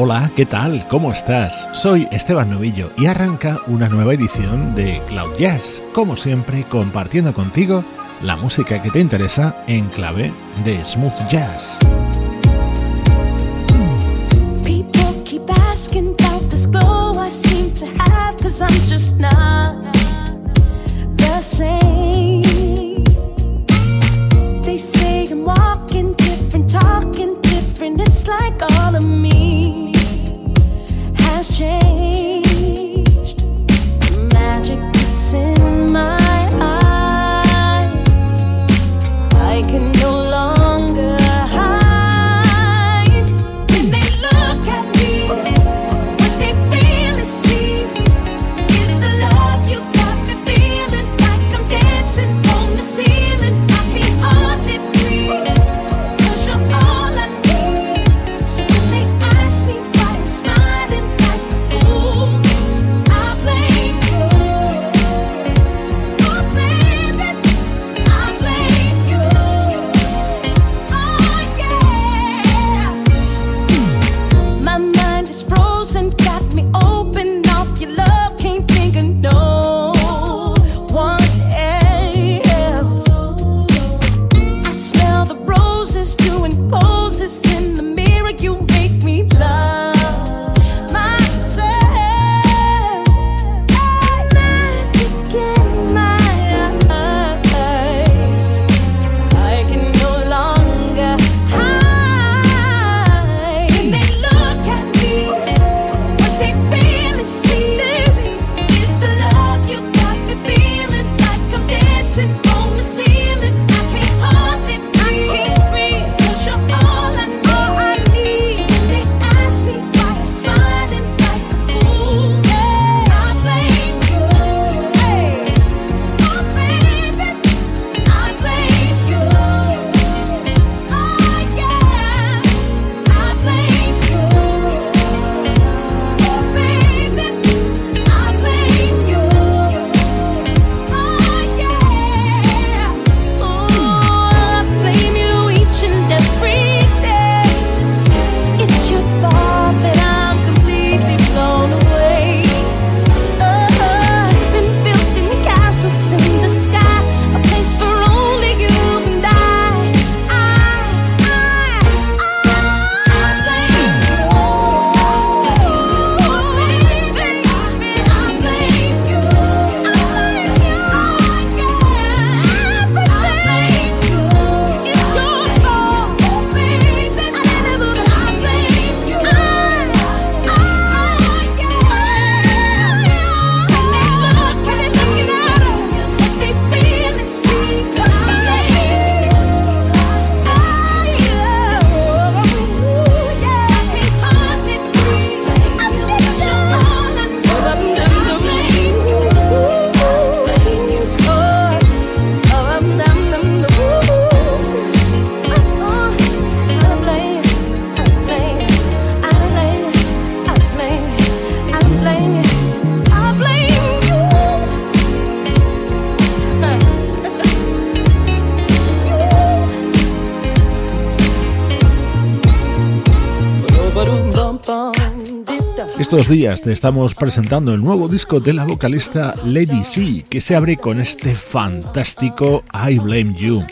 Hola, ¿qué tal? ¿Cómo estás? Soy Esteban Novillo y arranca una nueva edición de Cloud Jazz, como siempre compartiendo contigo la música que te interesa en clave de smooth jazz. change. días te estamos presentando el nuevo disco de la vocalista Lady C, que se abre con este fantástico I Blame You.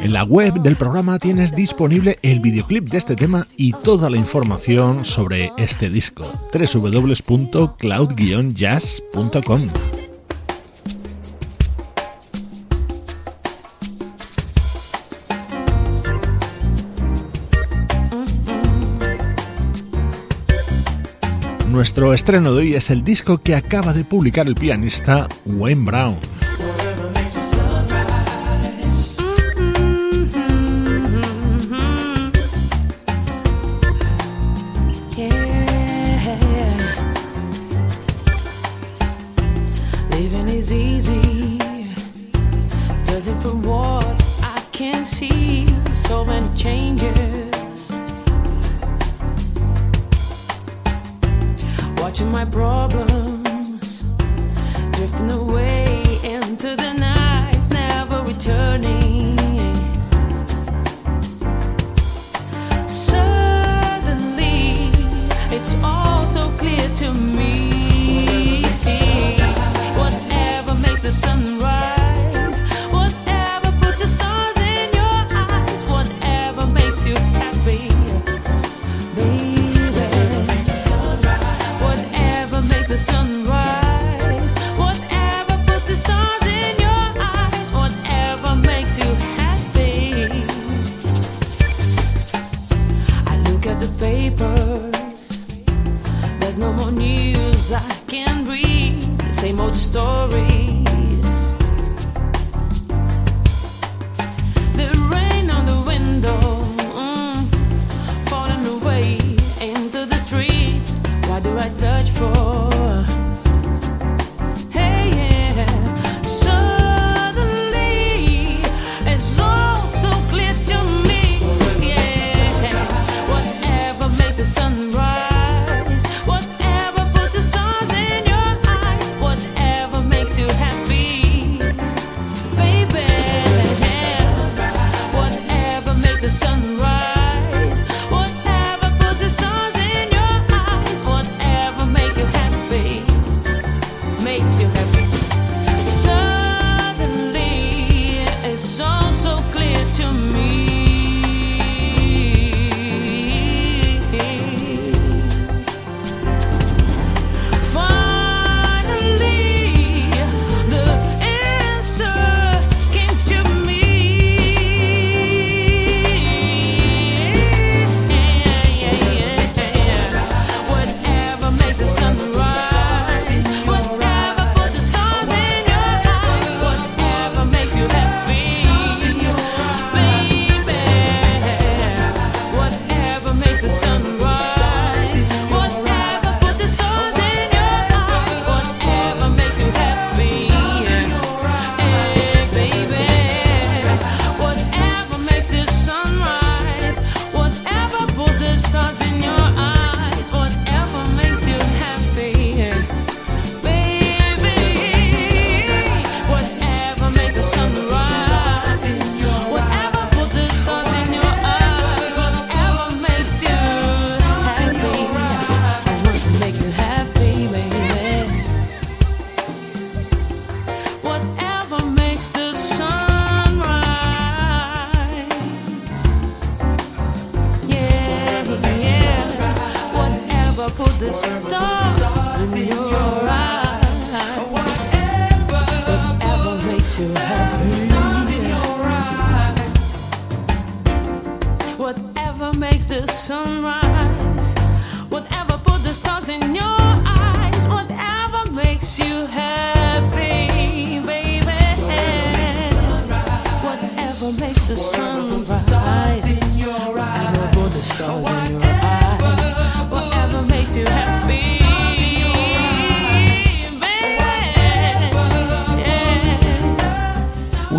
En la web del programa tienes disponible el videoclip de este tema y toda la información sobre este disco. www.cloud-jazz.com. Nuestro estreno de hoy es el disco que acaba de publicar el pianista Wayne Brown.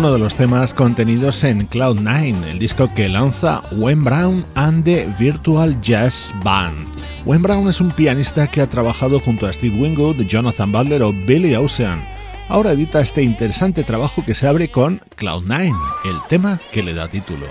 Uno de los temas contenidos en Cloud9, el disco que lanza Wayne Brown and the Virtual Jazz Band. Wayne Brown es un pianista que ha trabajado junto a Steve Wingood, Jonathan Butler o Billy Ocean. Ahora edita este interesante trabajo que se abre con Cloud9, el tema que le da título.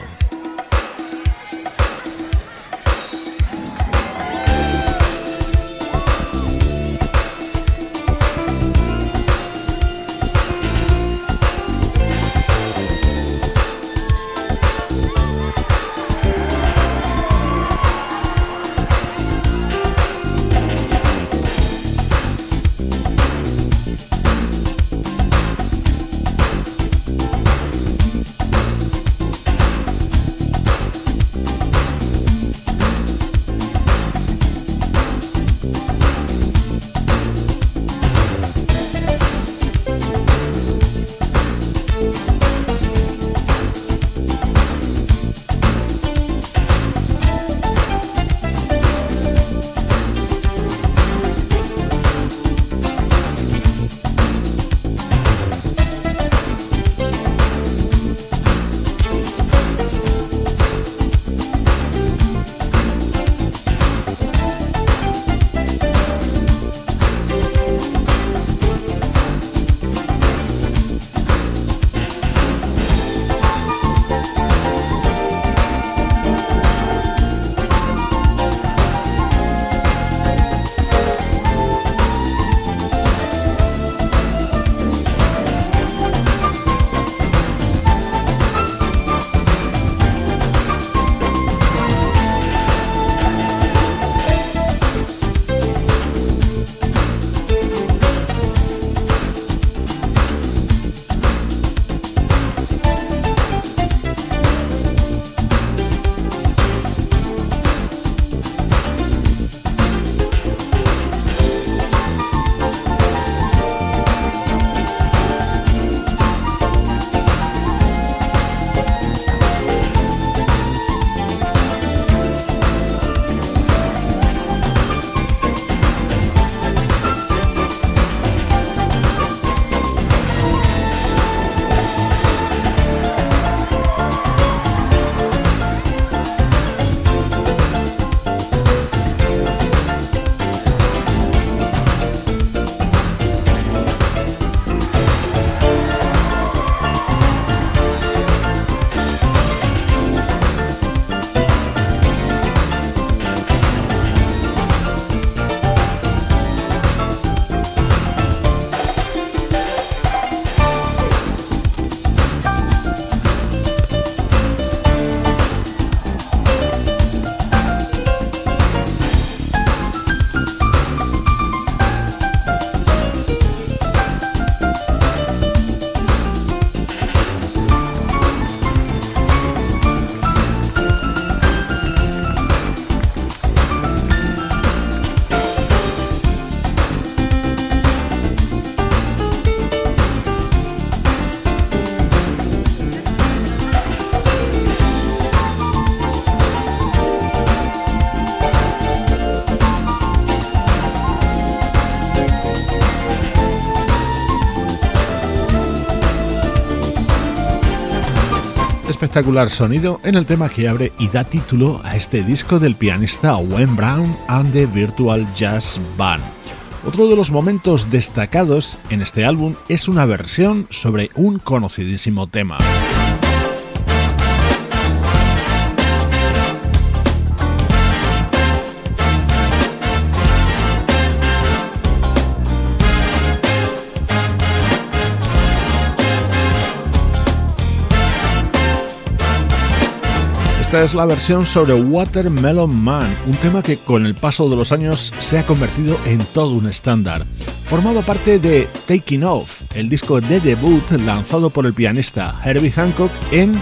Espectacular sonido en el tema que abre y da título a este disco del pianista Wayne Brown and the Virtual Jazz Band. Otro de los momentos destacados en este álbum es una versión sobre un conocidísimo tema. Esta es la versión sobre Watermelon Man, un tema que con el paso de los años se ha convertido en todo un estándar. Formaba parte de Taking Off, el disco de debut lanzado por el pianista Herbie Hancock en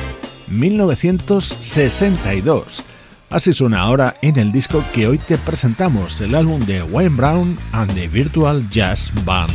1962. Así suena ahora en el disco que hoy te presentamos, el álbum de Wayne Brown and the Virtual Jazz Band.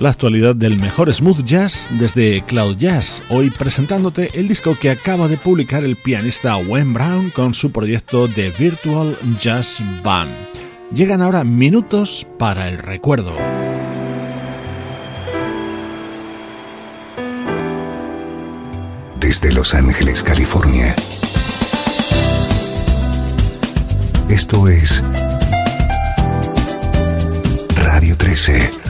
La actualidad del mejor smooth jazz desde Cloud Jazz, hoy presentándote el disco que acaba de publicar el pianista Wayne Brown con su proyecto The Virtual Jazz Band. Llegan ahora minutos para el recuerdo. Desde Los Ángeles, California. Esto es Radio 13.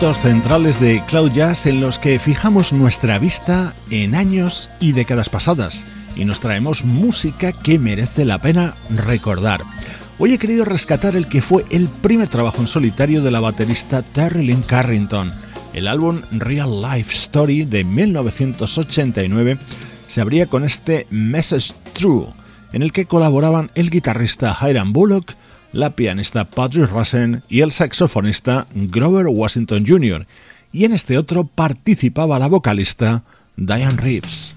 Minutos centrales de Cloud Jazz en los que fijamos nuestra vista en años y décadas pasadas, y nos traemos música que merece la pena recordar. Hoy he querido rescatar el que fue el primer trabajo en solitario de la baterista Terry Lynn Carrington. El álbum Real Life Story de 1989 se abría con este Message True, en el que colaboraban el guitarrista Hiram Bullock, la pianista Patrick Russen y el saxofonista Grover Washington Jr., y en este otro participaba la vocalista Diane Reeves.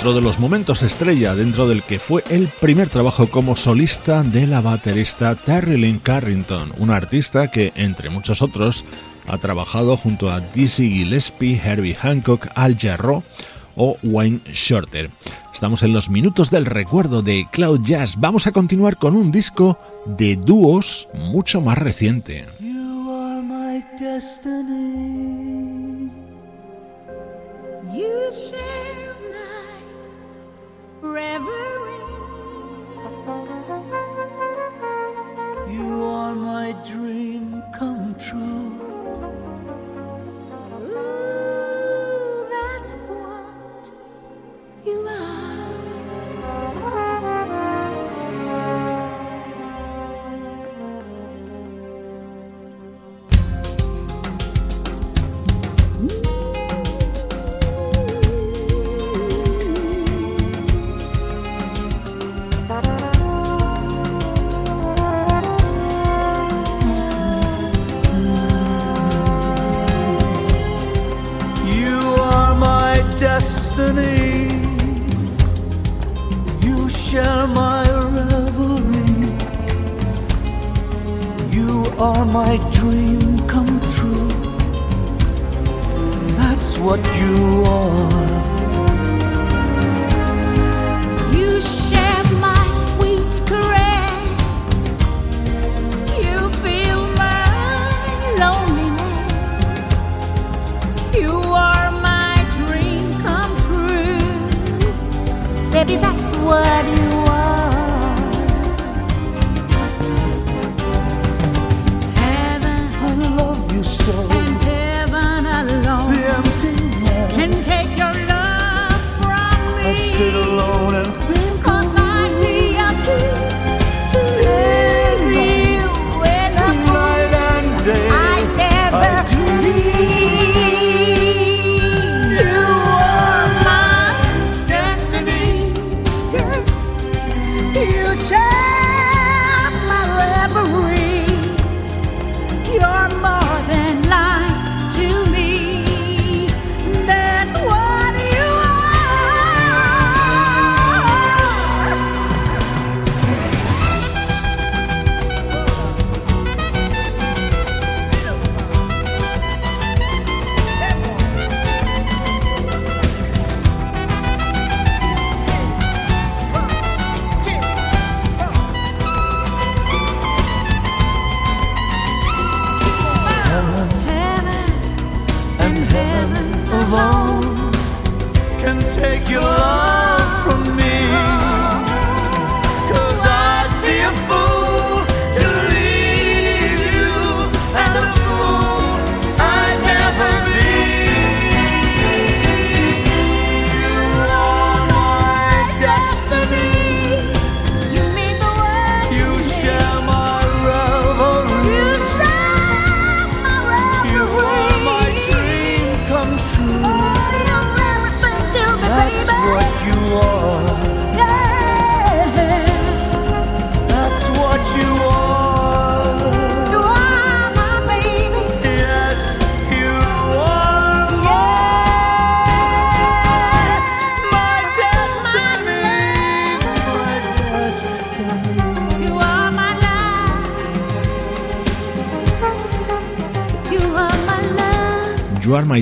Otro de los momentos estrella dentro del que fue el primer trabajo como solista de la baterista Terry Lynn Carrington, una artista que, entre muchos otros, ha trabajado junto a Dizzy Gillespie, Herbie Hancock, Al Jarreau o Wayne Shorter. Estamos en los minutos del recuerdo de Cloud Jazz. Vamos a continuar con un disco de dúos mucho más reciente. You are my reverie. You are my dream come true. Are my dream come true. That's what you are. You share my sweet caress. You feel my loneliness. You are my dream come true. Baby, that's what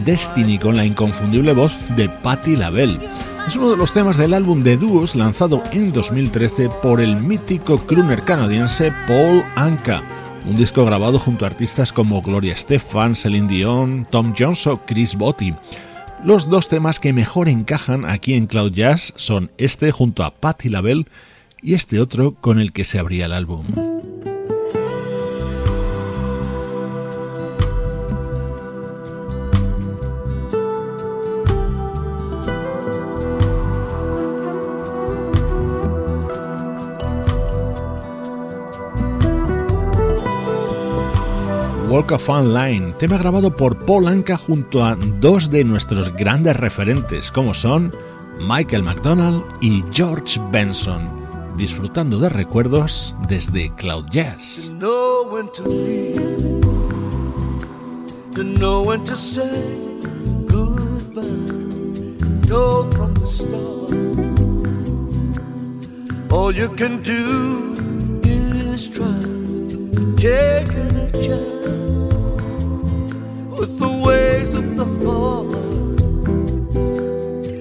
Destiny con la inconfundible voz de Patti LaBelle. Es uno de los temas del álbum de dúos lanzado en 2013 por el mítico crooner canadiense Paul Anka, un disco grabado junto a artistas como Gloria Estefan, Celine Dion, Tom Jones o Chris Botti. Los dos temas que mejor encajan aquí en Cloud Jazz son este junto a Patti LaBelle y este otro con el que se abría el álbum. Polka Fan Line, tema grabado por Paul Anka junto a dos de nuestros grandes referentes, como son Michael McDonald y George Benson, disfrutando de recuerdos desde Cloud Jazz. with the ways of the heart.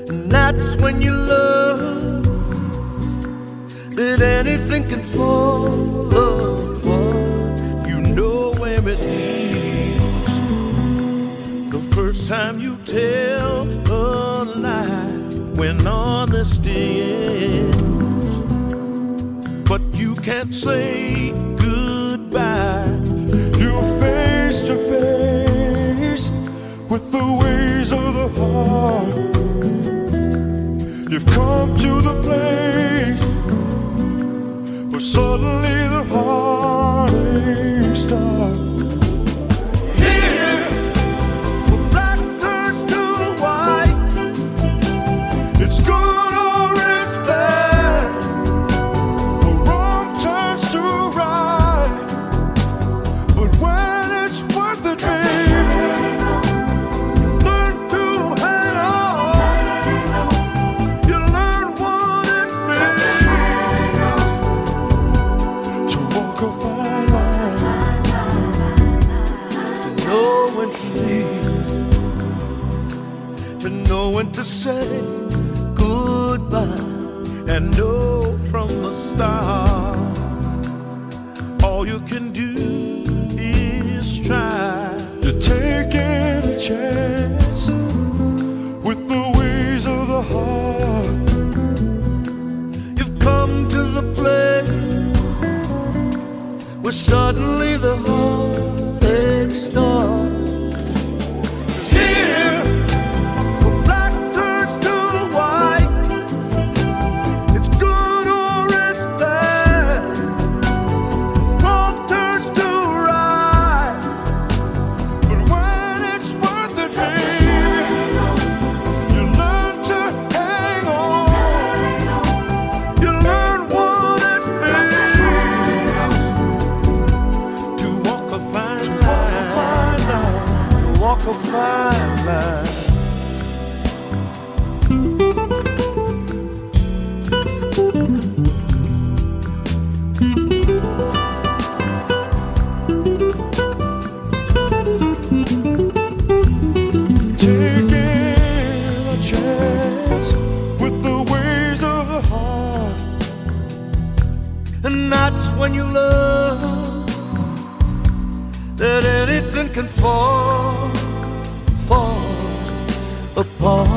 And that's when you learn that anything can fall apart. You know where it leads. The first time you tell a lie when honesty ends. But you can't say goodbye. You face to face with the ways of the heart. You've come to the place where suddenly the heart. when you love that anything can fall, fall apart.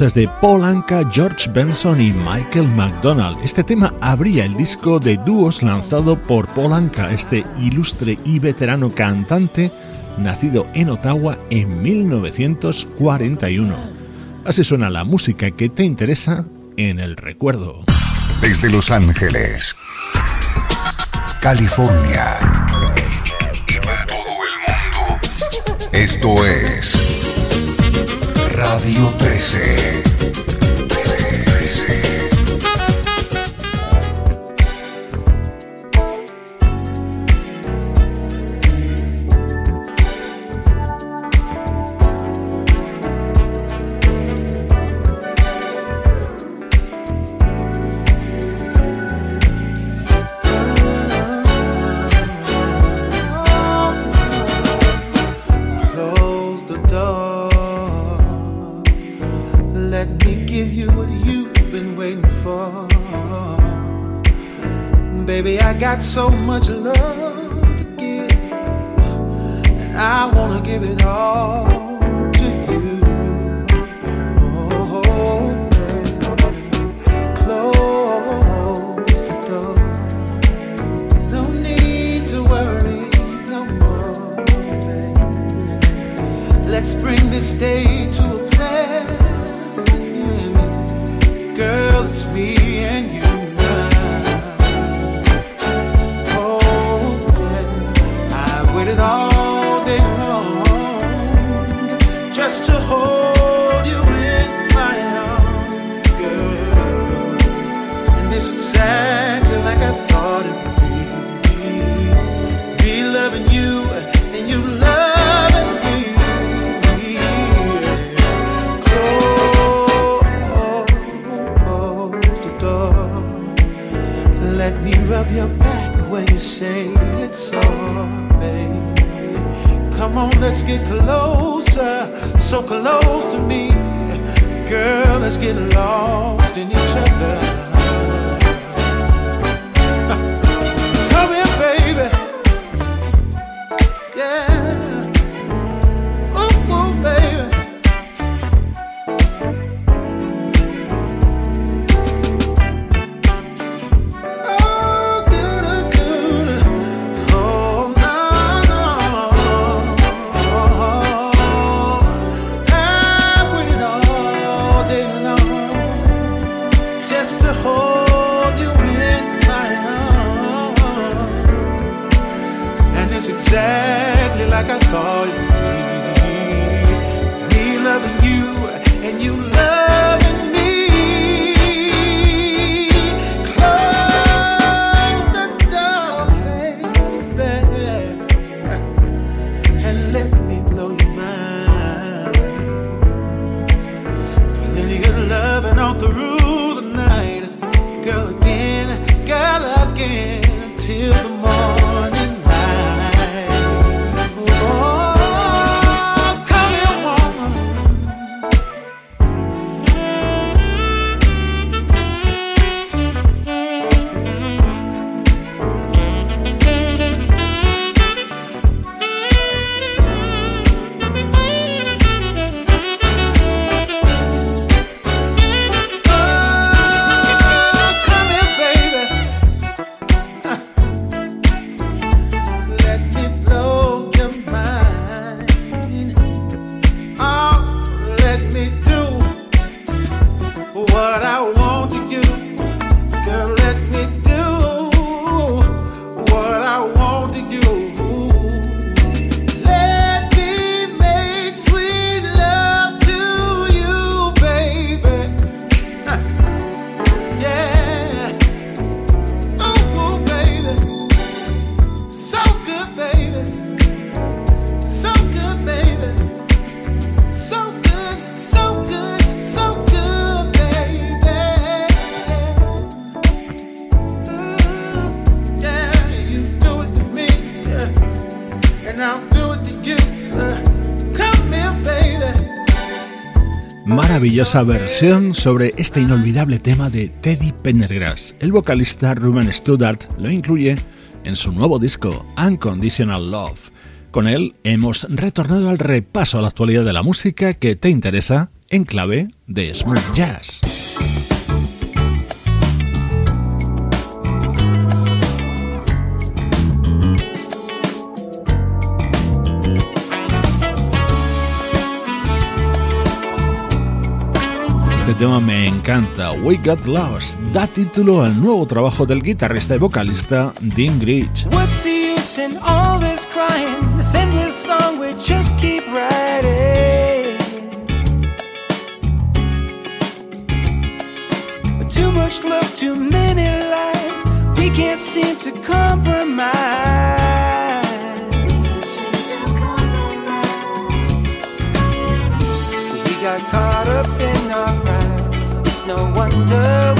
de Paul Anka, George Benson y Michael McDonald. Este tema abría el disco de dúos lanzado por Paul Anka, este ilustre y veterano cantante nacido en Ottawa en 1941. Así suena la música que te interesa en el recuerdo. Desde Los Ángeles, California y para todo el mundo. Esto es Radio 13. let me rub your back where you say it's all, baby. Come on, let's get closer, so close to me. Girl, let's get lost in each other. maravillosa versión sobre este inolvidable tema de Teddy Pendergrass. El vocalista Ruben Studdard lo incluye en su nuevo disco Unconditional Love. Con él hemos retornado al repaso a la actualidad de la música que te interesa en clave de smooth jazz. este tema me encanta, We Got Lost, da título al nuevo trabajo del guitarrista y vocalista Dean Gritch. What's the use in all this crying? This endless song we just keep writing. Too much love, too many lies. We can't seem to compromise. no wonder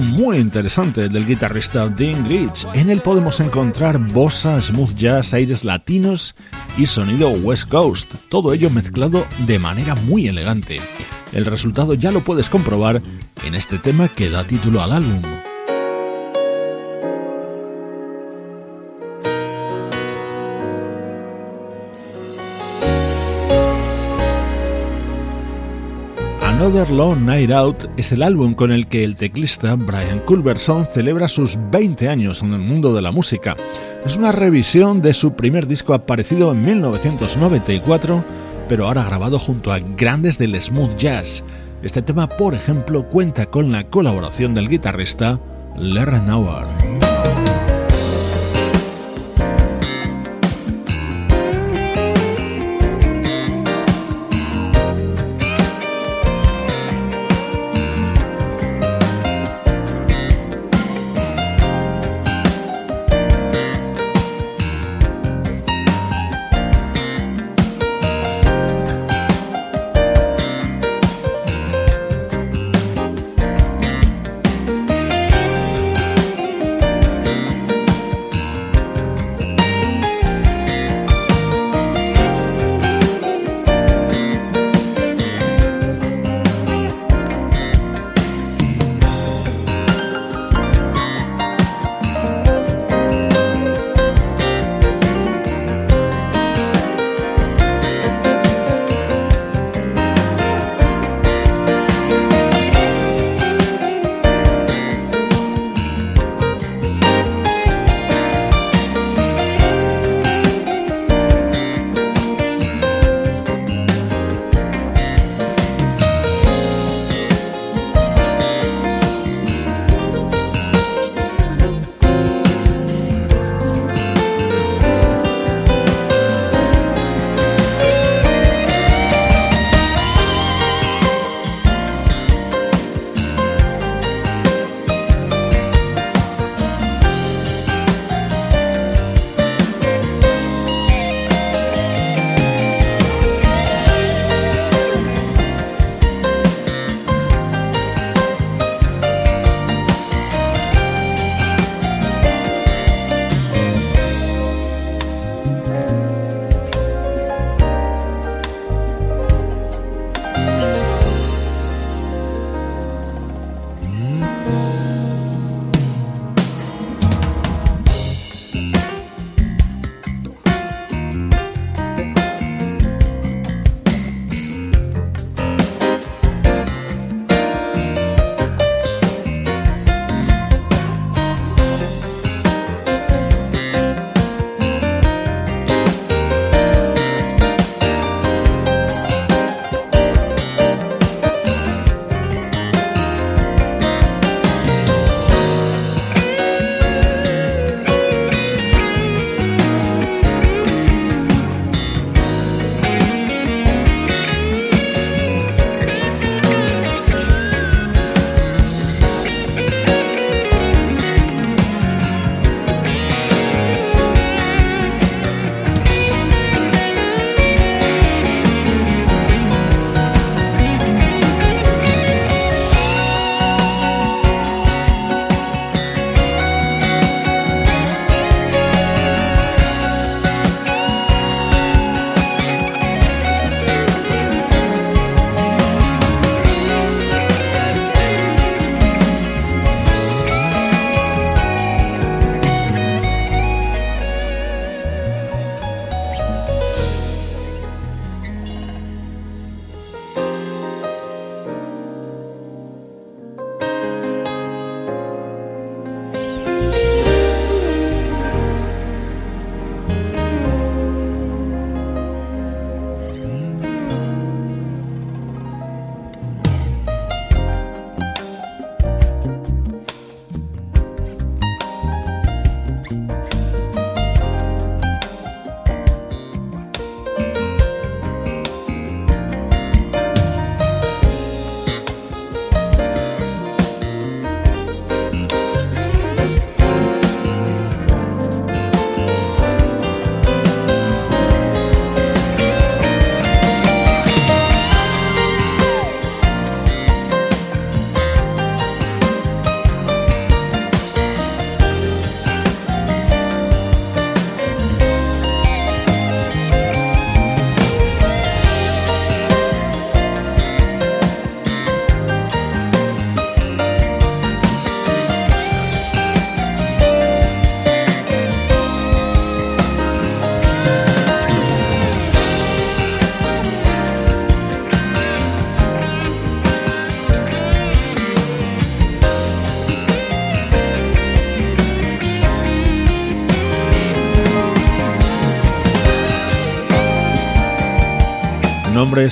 muy interesante del guitarrista Dean Grich. En él podemos encontrar bossa, smooth jazz, aires latinos y sonido West Coast, todo ello mezclado de manera muy elegante. El resultado ya lo puedes comprobar en este tema que da título al álbum. Another Long Night Out es el álbum con el que el teclista Brian Culberson celebra sus 20 años en el mundo de la música. Es una revisión de su primer disco aparecido en 1994, pero ahora grabado junto a grandes del smooth jazz. Este tema, por ejemplo, cuenta con la colaboración del guitarrista Larry Nauer.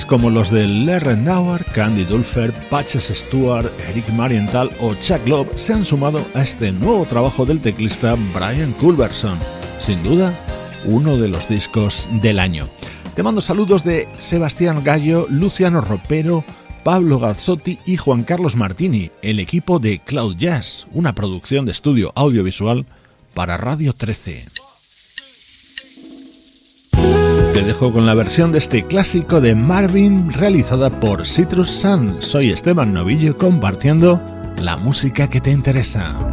Como los de Lerren Rendauer, Candy Dulfer, Patches Stewart, Eric Marienthal o Chuck Love se han sumado a este nuevo trabajo del teclista Brian Culberson. Sin duda, uno de los discos del año. Te mando saludos de Sebastián Gallo, Luciano Ropero, Pablo Gazzotti y Juan Carlos Martini, el equipo de Cloud Jazz, una producción de estudio audiovisual para Radio 13. Dejo con la versión de este clásico de Marvin realizada por Citrus Sun. Soy Esteban Novillo compartiendo la música que te interesa.